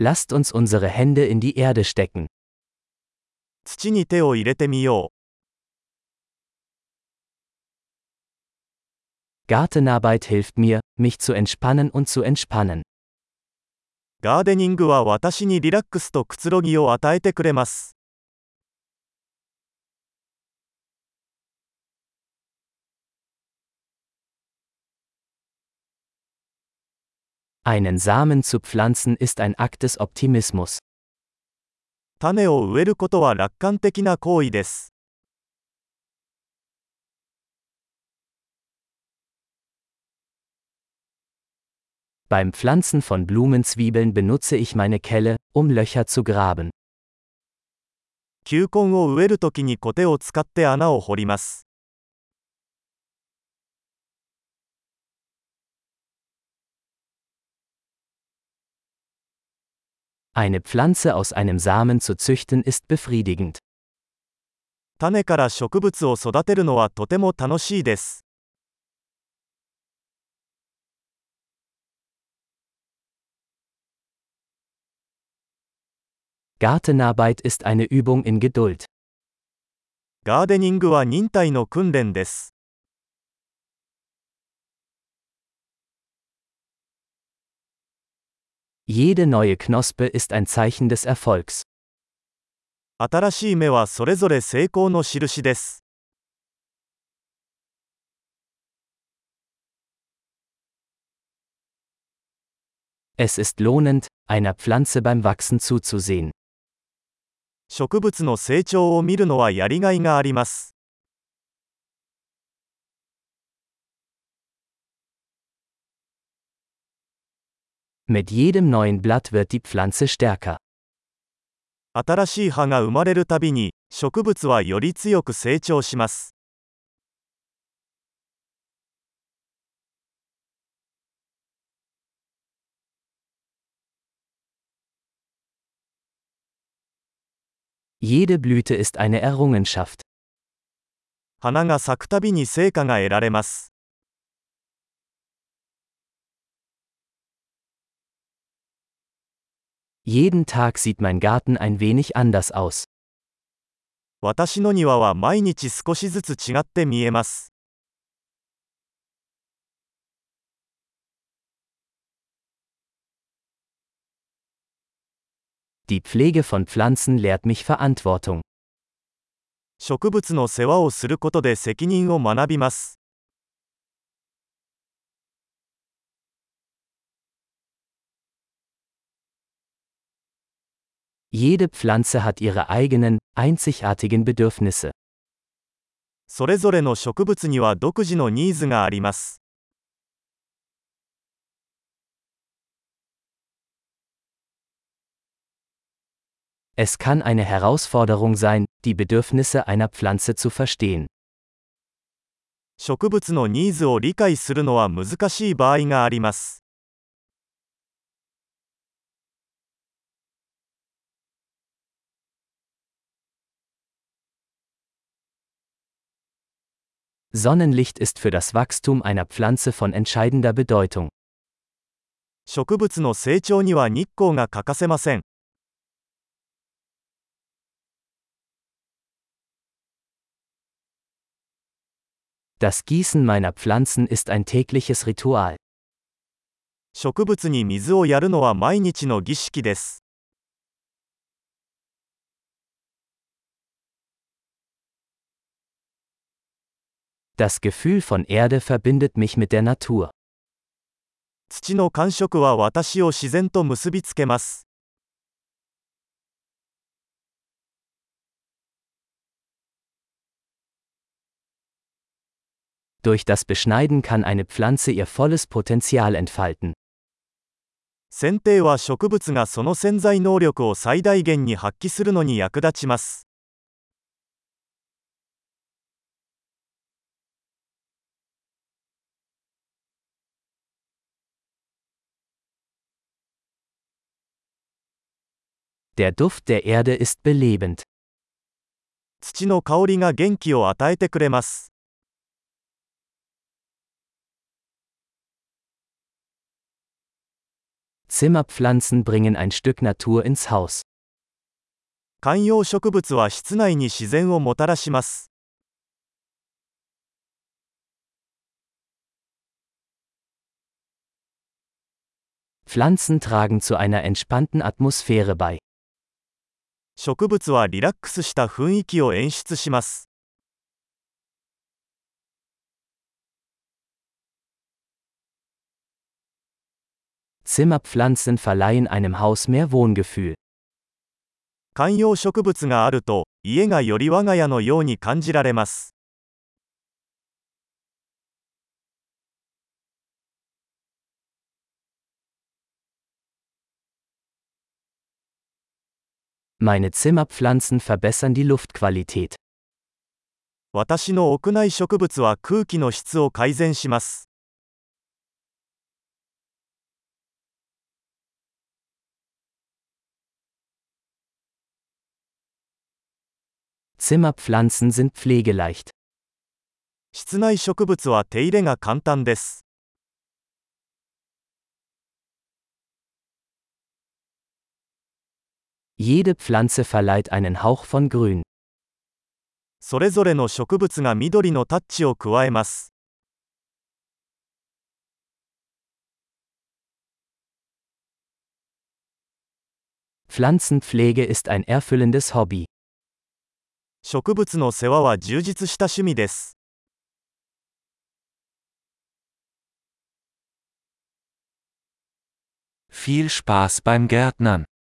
Lasst uns unsere Hände in die Erde stecken. 土に手を入れてみよ Gartenarbeit hilft mir, mich zu entspannen und zu entspannen. う。ガーデニングは私にリラックスとくつろぎを与えてくれます。 Einen Samen zu pflanzen ist ein Akt des Optimismus. 種を植えることは楽観的な行為です。 Beim Pflanzen von Blumenzwiebeln benutze ich meine Kelle, um Löcher zu graben. 球根を植えるときにコテを使って穴を掘ります。 Eine Pflanze aus einem Samen zu züchten ist befriedigend. 種から植物を育てるのはとても楽しいです。 Gartenarbeit ist eine Übung in Geduld. ガーデニングは忍耐の訓練です。 Jede neue Knospe ist ein Zeichen des Erfolgs. 新しい芽はそれぞれ成功の印です。 Es ist lohnend, einer Pflanze beim Wachsen zuzusehen. 植物の成長を見るのはやりがいがあります。 Mit jedem neuen Blatt wird die Pflanze stärker. 新しい葉が生まれるたびに、植物はより強く成長します。 Jede Blüte ist eine Errungenschaft. 花が咲くたびに成果が得られます。 Jeden Tag sieht mein Garten ein wenig anders aus. 私の庭は毎日少しずつ違って見えます。 Die Pflege von Pflanzen lehrt mich Verantwortung. 植物の世話をすることで責任を学びます。 Jede Pflanze hat ihre eigenen, einzigartigen Bedürfnisse. それぞれの植物には独自のニーズがあります。 Es kann eine Herausforderung sein, die Bedürfnisse einer Pflanze zu verstehen. 植物のニーズを理解するのは難しい場合があります。 Sonnenlicht ist für das Wachstum einer Pflanze von entscheidender Bedeutung. 植物の成長には日光が欠かせません。 Das Gießen meiner Pflanzen ist ein tägliches Ritual. 植物に水をやるのは毎日の儀式です。 Das Gefühl von Erde verbindet mich mit der Natur. 土の感触は私を自然と結びつけます。 Durch das Beschneiden kann eine Pflanze ihr volles Potenzial entfalten. 剪定は植物がその潜在能力を最大限に発揮するのに役立ちます。 Der Duft der Erde ist belebend. 土の香りが元気を与えてくれます。 Zimmerpflanzen bringen ein Stück Natur ins Haus. 観葉植物は室内に自然をもたらします Pflanzen tragen zu einer entspannten Atmosphäre bei. 植物はリラックスした雰囲気を演出します Zimmerpflanzen verleihen einem Haus mehr Wohngefühl. 観葉植物があると家がより我が家のように感じられます Meine Zimmerpflanzen verbessern die Luftqualität. 私の屋内植物は空気の質を改善します Zimmerpflanzen sind pflegeleicht. 室内植物は手入れが簡単です Jede Pflanze verleiht einen Hauch von Grün. それぞれの植物が緑のタッチを加えます Pflanzenpflege ist ein erfüllendes Hobby. 植物の世話は充実した趣味です Viel Spaß beim Gärtnern.